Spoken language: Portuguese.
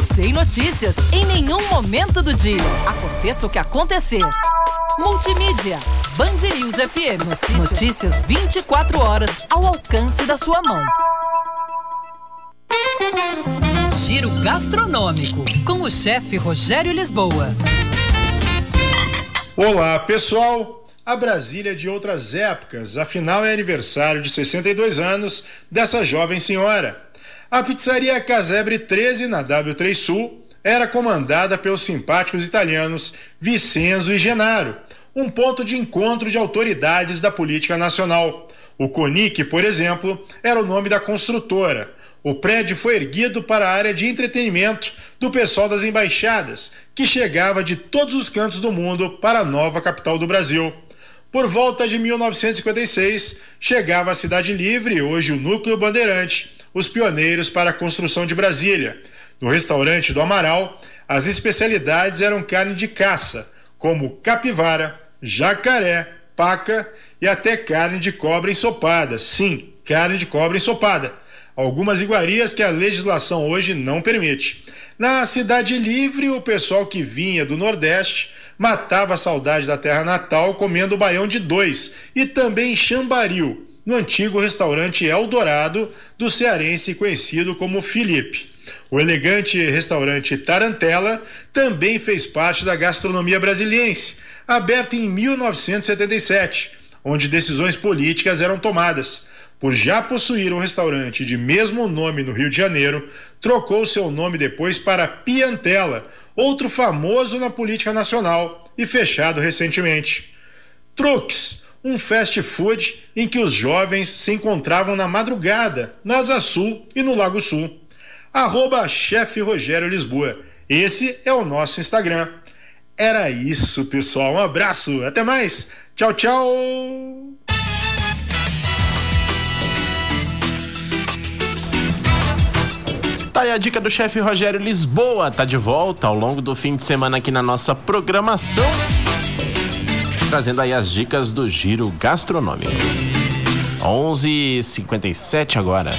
sem notícias em nenhum momento do dia. Aconteça o que acontecer. Multimídia. Band News FM. Notícias. Notícias 24 horas ao alcance da sua mão. Giro gastronômico com o chefe Rogério Lisboa. Olá, pessoal. A Brasília de outras épocas, afinal é aniversário de 62 anos dessa jovem senhora. A pizzaria Casebre 13 na W3 Sul era comandada pelos simpáticos italianos Vicenzo e Genaro, um ponto de encontro de autoridades da política nacional. O CONIC, por exemplo, era o nome da construtora. O prédio foi erguido para a área de entretenimento do pessoal das embaixadas, que chegava de todos os cantos do mundo para a nova capital do Brasil. Por volta de 1956, chegava a Cidade Livre, hoje o Núcleo Bandeirante, os pioneiros para a construção de Brasília. No restaurante do Amaral, as especialidades eram carne de caça, como capivara, jacaré, paca e até carne de cobra ensopada. Sim, carne de cobra ensopada. Algumas iguarias que a legislação hoje não permite. Na Cidade Livre, o pessoal que vinha do Nordeste matava a saudade da terra natal comendo baião de dois e também chambaril, no antigo restaurante Eldorado do cearense conhecido como Felipe. O elegante restaurante Tarantela também fez parte da gastronomia brasiliense, aberta em 1977, onde decisões políticas eram tomadas. Por já possuir um restaurante de mesmo nome no Rio de Janeiro, trocou seu nome depois para Piantela, outro famoso na política nacional e fechado recentemente. Truques um fast food em que os jovens se encontravam na madrugada, na Asa Sul e no Lago Sul. Arroba Chefe Rogério Lisboa. Esse é o nosso Instagram. Era isso, pessoal. Um abraço. Até mais. Tchau, tchau. Tá aí a dica do chefe Rogério Lisboa. Tá de volta ao longo do fim de semana aqui na nossa programação trazendo aí as dicas do Giro Gastronômico. 11:57 agora.